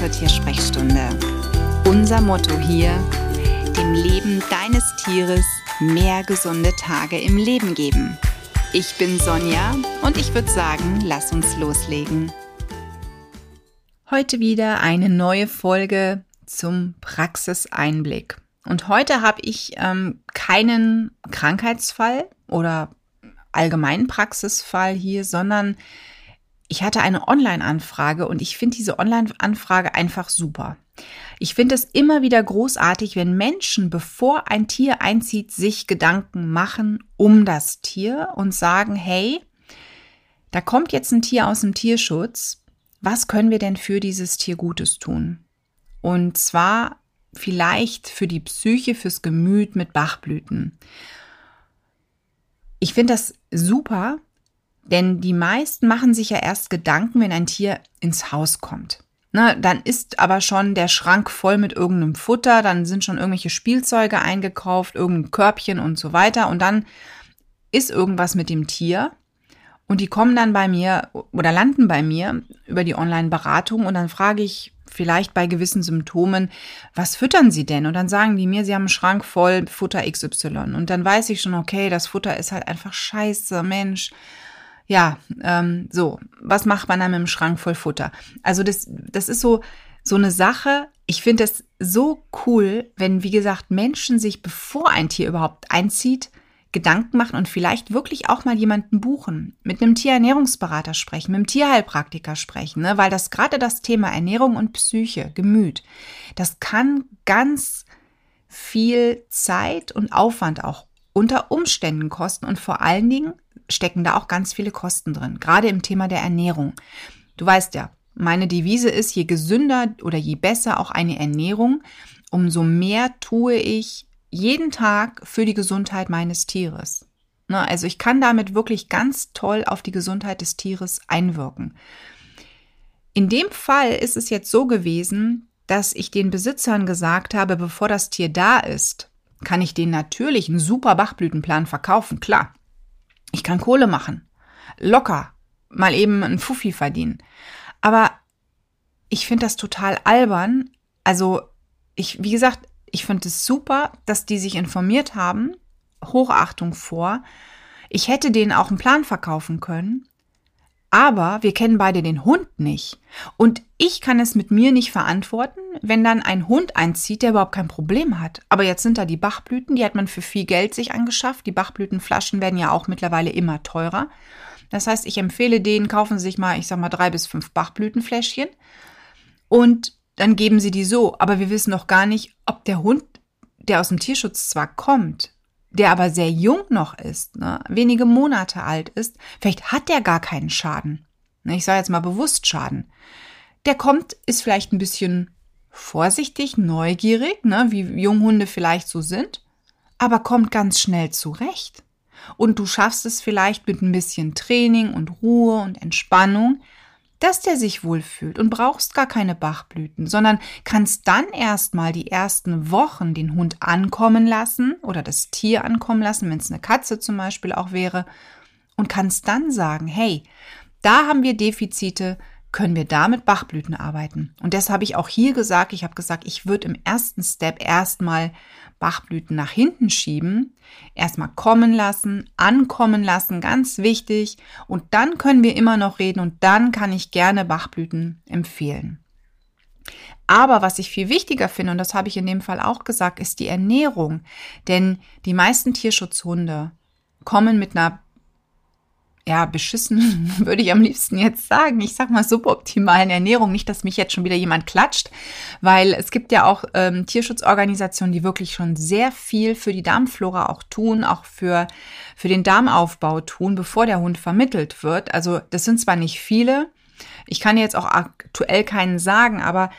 zur Tiersprechstunde. Unser Motto hier, dem Leben deines Tieres mehr gesunde Tage im Leben geben. Ich bin Sonja und ich würde sagen, lass uns loslegen. Heute wieder eine neue Folge zum Praxiseinblick. Und heute habe ich ähm, keinen Krankheitsfall oder allgemeinen Praxisfall hier, sondern ich hatte eine Online-Anfrage und ich finde diese Online-Anfrage einfach super. Ich finde es immer wieder großartig, wenn Menschen, bevor ein Tier einzieht, sich Gedanken machen um das Tier und sagen, hey, da kommt jetzt ein Tier aus dem Tierschutz. Was können wir denn für dieses Tier Gutes tun? Und zwar vielleicht für die Psyche, fürs Gemüt mit Bachblüten. Ich finde das super, denn die meisten machen sich ja erst Gedanken, wenn ein Tier ins Haus kommt. Na, dann ist aber schon der Schrank voll mit irgendeinem Futter, dann sind schon irgendwelche Spielzeuge eingekauft, irgendein Körbchen und so weiter. Und dann ist irgendwas mit dem Tier. Und die kommen dann bei mir oder landen bei mir über die Online-Beratung und dann frage ich vielleicht bei gewissen Symptomen, was füttern sie denn? Und dann sagen die mir, sie haben einen Schrank voll Futter XY. Und dann weiß ich schon, okay, das Futter ist halt einfach scheiße, Mensch ja, ähm, so, was macht man dann mit dem Schrank voll Futter? Also das, das ist so, so eine Sache. Ich finde es so cool, wenn, wie gesagt, Menschen sich, bevor ein Tier überhaupt einzieht, Gedanken machen und vielleicht wirklich auch mal jemanden buchen, mit einem Tierernährungsberater sprechen, mit einem Tierheilpraktiker sprechen, ne? weil das gerade das Thema Ernährung und Psyche, Gemüt, das kann ganz viel Zeit und Aufwand auch unter Umständen kosten und vor allen Dingen stecken da auch ganz viele Kosten drin, gerade im Thema der Ernährung. Du weißt ja, meine Devise ist, je gesünder oder je besser auch eine Ernährung, umso mehr tue ich jeden Tag für die Gesundheit meines Tieres. Ne, also ich kann damit wirklich ganz toll auf die Gesundheit des Tieres einwirken. In dem Fall ist es jetzt so gewesen, dass ich den Besitzern gesagt habe, bevor das Tier da ist, kann ich den natürlich einen super Bachblütenplan verkaufen, klar. Ich kann Kohle machen. Locker. Mal eben ein Fuffi verdienen. Aber ich finde das total albern. Also, ich, wie gesagt, ich finde es super, dass die sich informiert haben. Hochachtung vor. Ich hätte denen auch einen Plan verkaufen können. Aber wir kennen beide den Hund nicht. Und ich kann es mit mir nicht verantworten, wenn dann ein Hund einzieht, der überhaupt kein Problem hat. Aber jetzt sind da die Bachblüten, die hat man für viel Geld sich angeschafft. Die Bachblütenflaschen werden ja auch mittlerweile immer teurer. Das heißt, ich empfehle denen, kaufen Sie sich mal, ich sag mal, drei bis fünf Bachblütenfläschchen. Und dann geben Sie die so. Aber wir wissen noch gar nicht, ob der Hund, der aus dem Tierschutz zwar kommt, der aber sehr jung noch ist, ne, wenige Monate alt ist, vielleicht hat der gar keinen Schaden. Ne, ich sage jetzt mal bewusst Schaden. Der kommt, ist vielleicht ein bisschen vorsichtig, neugierig, ne, wie Junghunde vielleicht so sind, aber kommt ganz schnell zurecht. Und du schaffst es vielleicht mit ein bisschen Training und Ruhe und Entspannung, dass der sich wohlfühlt und brauchst gar keine Bachblüten, sondern kannst dann erstmal die ersten Wochen den Hund ankommen lassen oder das Tier ankommen lassen, wenn es eine Katze zum Beispiel auch wäre, und kannst dann sagen, hey, da haben wir Defizite, können wir da mit Bachblüten arbeiten. Und das habe ich auch hier gesagt. Ich habe gesagt, ich würde im ersten Step erstmal Bachblüten nach hinten schieben, erstmal kommen lassen, ankommen lassen, ganz wichtig. Und dann können wir immer noch reden und dann kann ich gerne Bachblüten empfehlen. Aber was ich viel wichtiger finde, und das habe ich in dem Fall auch gesagt, ist die Ernährung. Denn die meisten Tierschutzhunde kommen mit einer ja, beschissen würde ich am liebsten jetzt sagen. Ich sag mal suboptimalen Ernährung. Nicht, dass mich jetzt schon wieder jemand klatscht, weil es gibt ja auch ähm, Tierschutzorganisationen, die wirklich schon sehr viel für die Darmflora auch tun, auch für, für den Darmaufbau tun, bevor der Hund vermittelt wird. Also das sind zwar nicht viele, ich kann jetzt auch aktuell keinen sagen, aber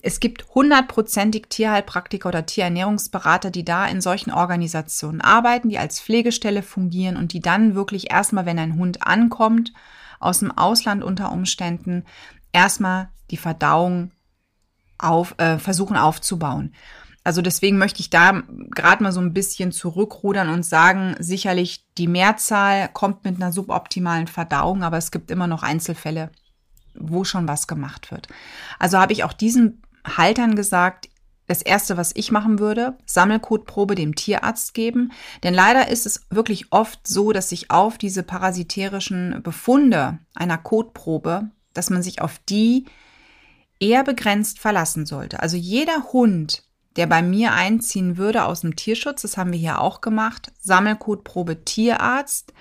es gibt hundertprozentig Tierheilpraktiker oder Tierernährungsberater, die da in solchen Organisationen arbeiten, die als Pflegestelle fungieren und die dann wirklich erstmal, wenn ein Hund ankommt, aus dem Ausland unter Umständen, erstmal die Verdauung auf, äh, versuchen aufzubauen. Also deswegen möchte ich da gerade mal so ein bisschen zurückrudern und sagen, sicherlich die Mehrzahl kommt mit einer suboptimalen Verdauung, aber es gibt immer noch Einzelfälle, wo schon was gemacht wird. Also habe ich auch diesen Haltern gesagt, das erste, was ich machen würde, Sammelkotprobe dem Tierarzt geben. Denn leider ist es wirklich oft so, dass sich auf diese parasitärischen Befunde einer Kotprobe, dass man sich auf die eher begrenzt verlassen sollte. Also jeder Hund, der bei mir einziehen würde aus dem Tierschutz, das haben wir hier auch gemacht, Sammelkotprobe Tierarzt,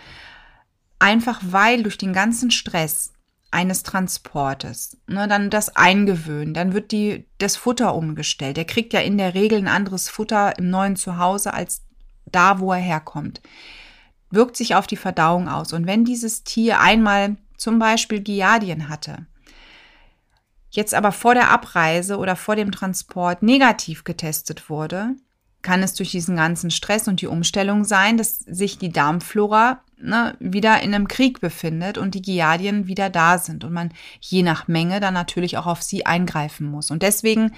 einfach weil durch den ganzen Stress eines Transportes, ne, dann das eingewöhnen, dann wird die, das Futter umgestellt. Der kriegt ja in der Regel ein anderes Futter im neuen Zuhause als da, wo er herkommt. Wirkt sich auf die Verdauung aus. Und wenn dieses Tier einmal zum Beispiel Giardien hatte, jetzt aber vor der Abreise oder vor dem Transport negativ getestet wurde, kann es durch diesen ganzen Stress und die Umstellung sein, dass sich die Darmflora ne, wieder in einem Krieg befindet und die Giardien wieder da sind und man je nach Menge dann natürlich auch auf sie eingreifen muss. Und deswegen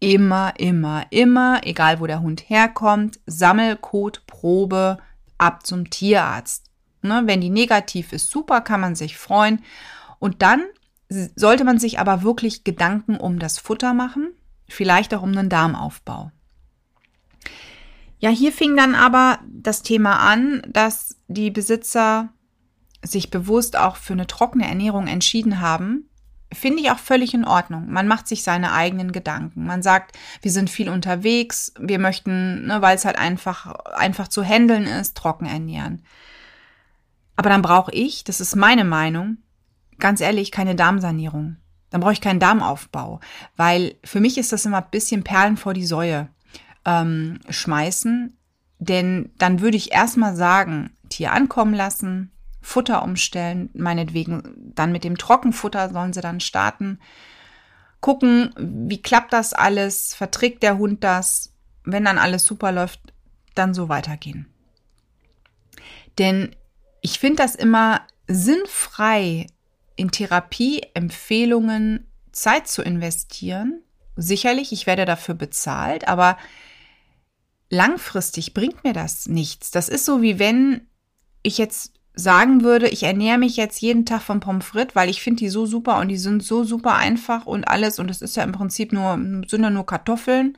immer, immer, immer, egal wo der Hund herkommt, Sammelkotprobe ab zum Tierarzt. Ne, wenn die negativ ist, super, kann man sich freuen. Und dann sollte man sich aber wirklich Gedanken um das Futter machen, vielleicht auch um einen Darmaufbau. Ja, hier fing dann aber das Thema an, dass die Besitzer sich bewusst auch für eine trockene Ernährung entschieden haben. Finde ich auch völlig in Ordnung. Man macht sich seine eigenen Gedanken. Man sagt, wir sind viel unterwegs, wir möchten, ne, weil es halt einfach, einfach zu handeln ist, trocken ernähren. Aber dann brauche ich, das ist meine Meinung, ganz ehrlich, keine Darmsanierung. Dann brauche ich keinen Darmaufbau, weil für mich ist das immer ein bisschen Perlen vor die Säue ähm, schmeißen. Denn dann würde ich erstmal sagen, Tier ankommen lassen, Futter umstellen, meinetwegen dann mit dem Trockenfutter sollen sie dann starten. Gucken, wie klappt das alles, verträgt der Hund das, wenn dann alles super läuft, dann so weitergehen. Denn ich finde das immer sinnfrei, in Therapieempfehlungen Zeit zu investieren. Sicherlich, ich werde dafür bezahlt, aber langfristig bringt mir das nichts. Das ist so wie wenn ich jetzt sagen würde, ich ernähre mich jetzt jeden Tag von Pommes frites, weil ich finde die so super und die sind so super einfach und alles und es ist ja im Prinzip nur sind ja nur Kartoffeln,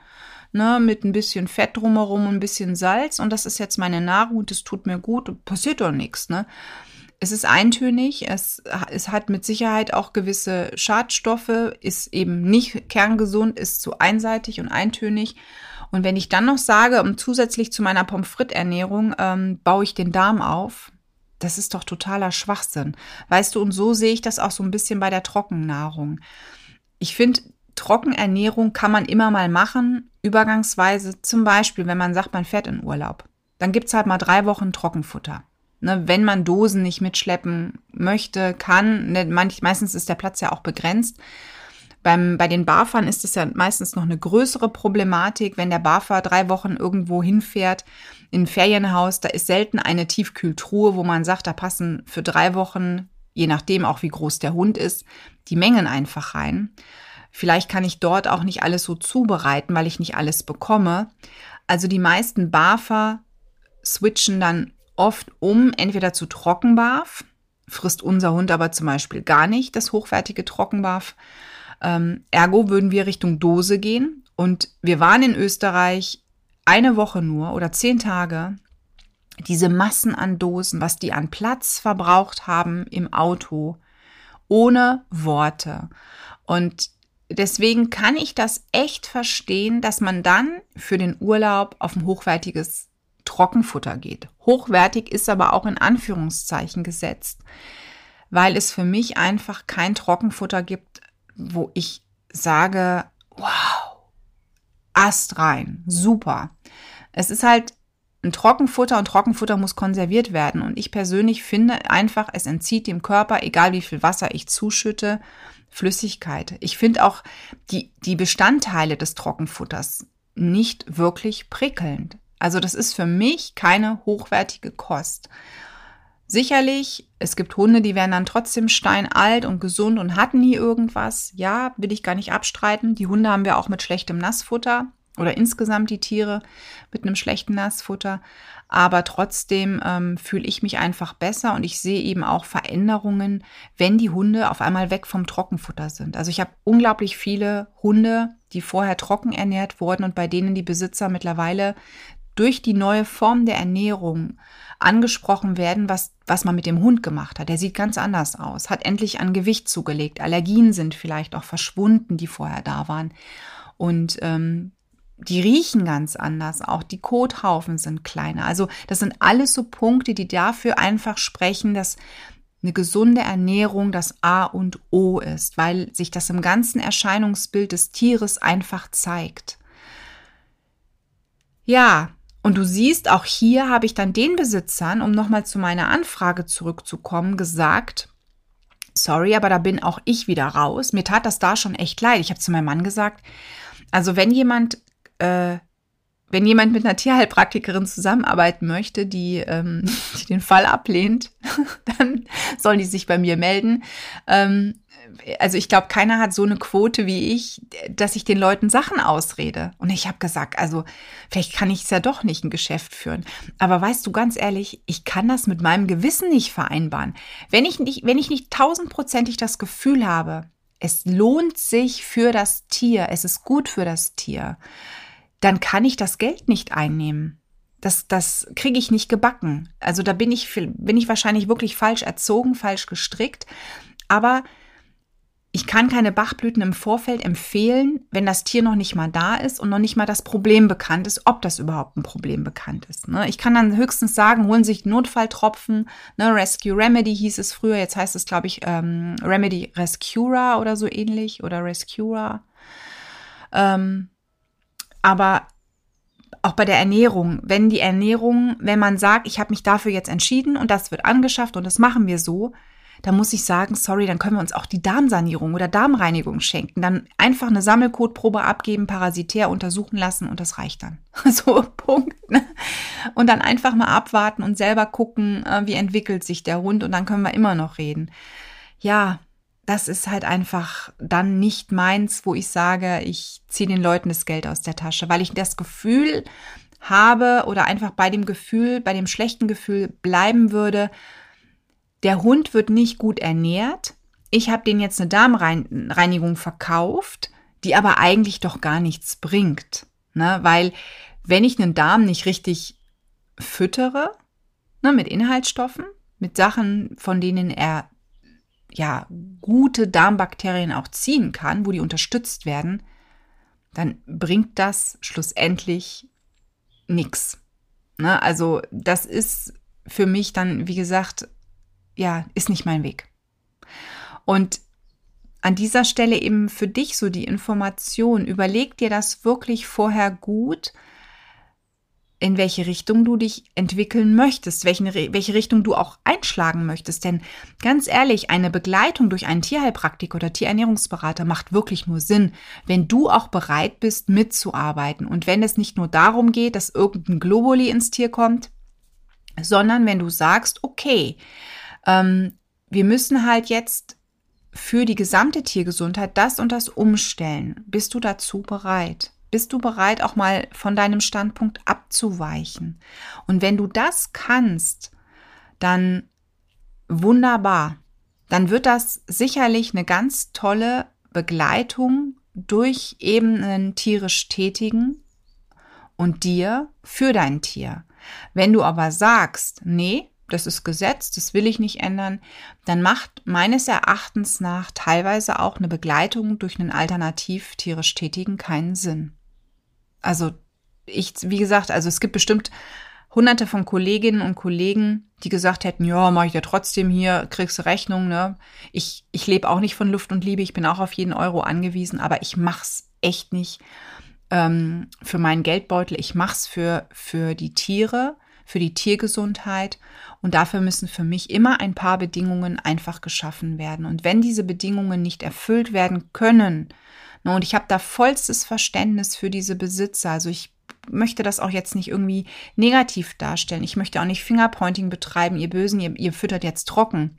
ne, mit ein bisschen Fett drumherum und ein bisschen Salz und das ist jetzt meine Nahrung und das tut mir gut, passiert doch nichts, ne? Es ist eintönig, es, es hat mit Sicherheit auch gewisse Schadstoffe, ist eben nicht kerngesund, ist zu einseitig und eintönig und wenn ich dann noch sage, um zusätzlich zu meiner Pommes frites Ernährung ähm, baue ich den Darm auf, das ist doch totaler Schwachsinn. Weißt du, und so sehe ich das auch so ein bisschen bei der Trockennahrung. Ich finde, Trockenernährung kann man immer mal machen, übergangsweise. Zum Beispiel, wenn man sagt, man fährt in Urlaub. Dann gibt's halt mal drei Wochen Trockenfutter. Ne, wenn man Dosen nicht mitschleppen möchte, kann, ne, manch, meistens ist der Platz ja auch begrenzt, beim, bei den Barfern ist es ja meistens noch eine größere Problematik, wenn der Barfer drei Wochen irgendwo hinfährt in ein Ferienhaus, da ist selten eine Tiefkühltruhe, wo man sagt, da passen für drei Wochen, je nachdem auch wie groß der Hund ist, die Mengen einfach rein. Vielleicht kann ich dort auch nicht alles so zubereiten, weil ich nicht alles bekomme. Also die meisten Barfer switchen dann oft um, entweder zu Trockenbarf, frisst unser Hund aber zum Beispiel gar nicht das hochwertige Trockenbarf, ähm, ergo würden wir Richtung Dose gehen. Und wir waren in Österreich eine Woche nur oder zehn Tage. Diese Massen an Dosen, was die an Platz verbraucht haben im Auto, ohne Worte. Und deswegen kann ich das echt verstehen, dass man dann für den Urlaub auf ein hochwertiges Trockenfutter geht. Hochwertig ist aber auch in Anführungszeichen gesetzt, weil es für mich einfach kein Trockenfutter gibt, wo ich sage, wow, Ast rein, super. Es ist halt ein Trockenfutter und Trockenfutter muss konserviert werden. Und ich persönlich finde einfach, es entzieht dem Körper, egal wie viel Wasser ich zuschütte, Flüssigkeit. Ich finde auch die, die Bestandteile des Trockenfutters nicht wirklich prickelnd. Also das ist für mich keine hochwertige Kost. Sicherlich, es gibt Hunde, die werden dann trotzdem steinalt und gesund und hatten nie irgendwas. Ja, will ich gar nicht abstreiten. Die Hunde haben wir auch mit schlechtem Nassfutter. oder insgesamt die Tiere mit einem schlechten Nassfutter. Aber trotzdem ähm, fühle ich mich einfach besser und ich sehe eben auch Veränderungen, wenn die Hunde auf einmal weg vom Trockenfutter sind. Also ich habe unglaublich viele Hunde, die vorher trocken ernährt wurden und bei denen die Besitzer mittlerweile durch die neue Form der Ernährung angesprochen werden, was, was man mit dem Hund gemacht hat. Der sieht ganz anders aus, hat endlich an Gewicht zugelegt. Allergien sind vielleicht auch verschwunden, die vorher da waren. Und ähm, die riechen ganz anders, auch die Kothaufen sind kleiner. Also das sind alles so Punkte, die dafür einfach sprechen, dass eine gesunde Ernährung das A und O ist, weil sich das im ganzen Erscheinungsbild des Tieres einfach zeigt. Ja, und du siehst, auch hier habe ich dann den Besitzern, um nochmal zu meiner Anfrage zurückzukommen, gesagt, sorry, aber da bin auch ich wieder raus. Mir tat das da schon echt leid. Ich habe zu meinem Mann gesagt, also wenn jemand äh, wenn jemand mit einer Tierheilpraktikerin zusammenarbeiten möchte, die, ähm, die den Fall ablehnt, dann sollen die sich bei mir melden. Ähm, also ich glaube, keiner hat so eine Quote wie ich, dass ich den Leuten Sachen ausrede. Und ich habe gesagt, also vielleicht kann ich es ja doch nicht ein Geschäft führen. Aber weißt du ganz ehrlich, ich kann das mit meinem Gewissen nicht vereinbaren. Wenn ich nicht, wenn ich nicht tausendprozentig das Gefühl habe, es lohnt sich für das Tier, es ist gut für das Tier, dann kann ich das Geld nicht einnehmen. Das, das kriege ich nicht gebacken. Also da bin ich, bin ich wahrscheinlich wirklich falsch erzogen, falsch gestrickt. Aber ich kann keine Bachblüten im Vorfeld empfehlen, wenn das Tier noch nicht mal da ist und noch nicht mal das Problem bekannt ist, ob das überhaupt ein Problem bekannt ist. Ne? Ich kann dann höchstens sagen, holen sich Notfalltropfen, ne? Rescue Remedy hieß es früher, jetzt heißt es, glaube ich, ähm, Remedy Rescuer oder so ähnlich oder Rescuer. Ähm, aber auch bei der Ernährung, wenn die Ernährung, wenn man sagt, ich habe mich dafür jetzt entschieden und das wird angeschafft und das machen wir so, dann muss ich sagen, sorry, dann können wir uns auch die Darmsanierung oder Darmreinigung schenken. Dann einfach eine Sammelkotprobe abgeben, parasitär untersuchen lassen und das reicht dann. So, Punkt. Ne? Und dann einfach mal abwarten und selber gucken, äh, wie entwickelt sich der Hund und dann können wir immer noch reden. Ja, das ist halt einfach dann nicht meins, wo ich sage, ich ziehe den Leuten das Geld aus der Tasche, weil ich das Gefühl habe oder einfach bei dem Gefühl, bei dem schlechten Gefühl bleiben würde, der Hund wird nicht gut ernährt. Ich habe den jetzt eine Darmreinigung verkauft, die aber eigentlich doch gar nichts bringt. Ne? Weil wenn ich einen Darm nicht richtig füttere, ne, mit Inhaltsstoffen, mit Sachen, von denen er ja, gute Darmbakterien auch ziehen kann, wo die unterstützt werden, dann bringt das schlussendlich nichts. Ne? Also das ist für mich dann, wie gesagt, ja, ist nicht mein Weg. Und an dieser Stelle eben für dich so die Information, überleg dir das wirklich vorher gut, in welche Richtung du dich entwickeln möchtest, welche, welche Richtung du auch einschlagen möchtest. Denn ganz ehrlich, eine Begleitung durch einen Tierheilpraktiker oder Tierernährungsberater macht wirklich nur Sinn, wenn du auch bereit bist, mitzuarbeiten. Und wenn es nicht nur darum geht, dass irgendein Globuli ins Tier kommt, sondern wenn du sagst, okay, ähm, wir müssen halt jetzt für die gesamte Tiergesundheit das und das umstellen. Bist du dazu bereit? Bist du bereit, auch mal von deinem Standpunkt abzuweichen? Und wenn du das kannst, dann wunderbar. Dann wird das sicherlich eine ganz tolle Begleitung durch eben einen tierisch Tätigen und dir für dein Tier. Wenn du aber sagst, nee, das ist Gesetz, das will ich nicht ändern, dann macht meines Erachtens nach teilweise auch eine Begleitung durch einen alternativ tierisch Tätigen keinen Sinn. Also ich, wie gesagt, also es gibt bestimmt hunderte von Kolleginnen und Kollegen, die gesagt hätten, ja, mache ich ja trotzdem hier, kriegst du Rechnung, ne? Ich, ich lebe auch nicht von Luft und Liebe, ich bin auch auf jeden Euro angewiesen, aber ich mach's echt nicht ähm, für meinen Geldbeutel, ich mach's für, für die Tiere, für die Tiergesundheit und dafür müssen für mich immer ein paar Bedingungen einfach geschaffen werden. Und wenn diese Bedingungen nicht erfüllt werden können, Ne, und ich habe da vollstes Verständnis für diese Besitzer. Also ich möchte das auch jetzt nicht irgendwie negativ darstellen. Ich möchte auch nicht Fingerpointing betreiben, ihr Bösen, ihr, ihr füttert jetzt trocken.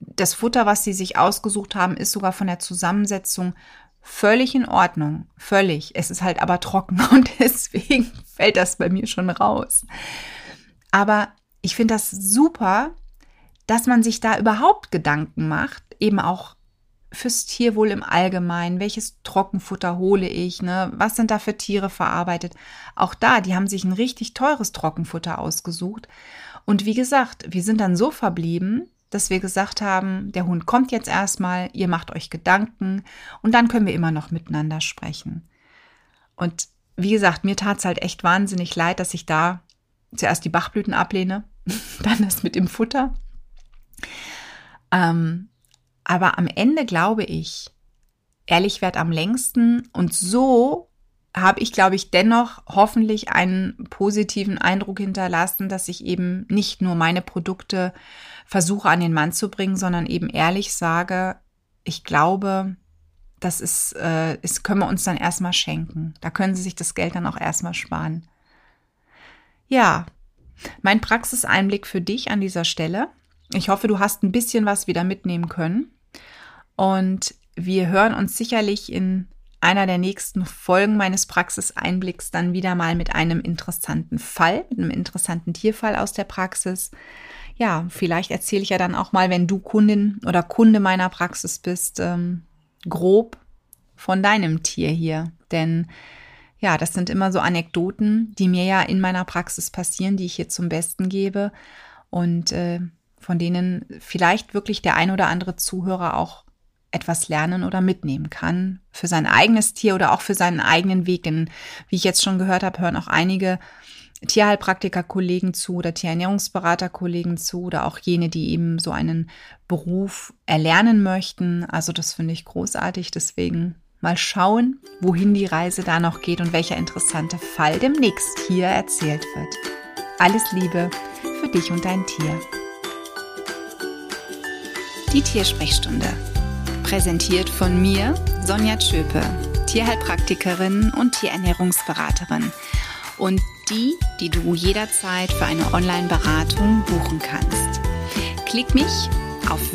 Das Futter, was sie sich ausgesucht haben, ist sogar von der Zusammensetzung völlig in Ordnung, völlig. Es ist halt aber trocken und deswegen fällt das bei mir schon raus. Aber ich finde das super, dass man sich da überhaupt Gedanken macht, eben auch fürs Tierwohl im Allgemeinen. Welches Trockenfutter hole ich? Ne? Was sind da für Tiere verarbeitet? Auch da, die haben sich ein richtig teures Trockenfutter ausgesucht. Und wie gesagt, wir sind dann so verblieben, dass wir gesagt haben, der Hund kommt jetzt erstmal, ihr macht euch Gedanken und dann können wir immer noch miteinander sprechen. Und wie gesagt, mir tat es halt echt wahnsinnig leid, dass ich da zuerst die Bachblüten ablehne, dann das mit dem Futter. Ähm, aber am Ende glaube ich, ehrlich wert am längsten und so habe ich, glaube ich, dennoch hoffentlich einen positiven Eindruck hinterlassen, dass ich eben nicht nur meine Produkte versuche an den Mann zu bringen, sondern eben ehrlich sage, ich glaube, das ist, äh, ist können wir uns dann erstmal schenken. Da können Sie sich das Geld dann auch erstmal sparen. Ja, mein Praxiseinblick für dich an dieser Stelle. Ich hoffe, du hast ein bisschen was wieder mitnehmen können. Und wir hören uns sicherlich in einer der nächsten Folgen meines Praxiseinblicks dann wieder mal mit einem interessanten Fall, mit einem interessanten Tierfall aus der Praxis. Ja, vielleicht erzähle ich ja dann auch mal, wenn du Kundin oder Kunde meiner Praxis bist, ähm, grob von deinem Tier hier. Denn ja, das sind immer so Anekdoten, die mir ja in meiner Praxis passieren, die ich hier zum Besten gebe und äh, von denen vielleicht wirklich der ein oder andere Zuhörer auch etwas lernen oder mitnehmen kann für sein eigenes Tier oder auch für seinen eigenen Weg. Denn wie ich jetzt schon gehört habe, hören auch einige Tierheilpraktiker-Kollegen zu oder Tierernährungsberater-Kollegen zu oder auch jene, die eben so einen Beruf erlernen möchten. Also das finde ich großartig. Deswegen mal schauen, wohin die Reise da noch geht und welcher interessante Fall demnächst hier erzählt wird. Alles Liebe für dich und dein Tier. Die Tiersprechstunde Präsentiert von mir, Sonja Tschöpe, Tierheilpraktikerin und Tierernährungsberaterin. Und die, die du jederzeit für eine Online-Beratung buchen kannst. Klick mich auf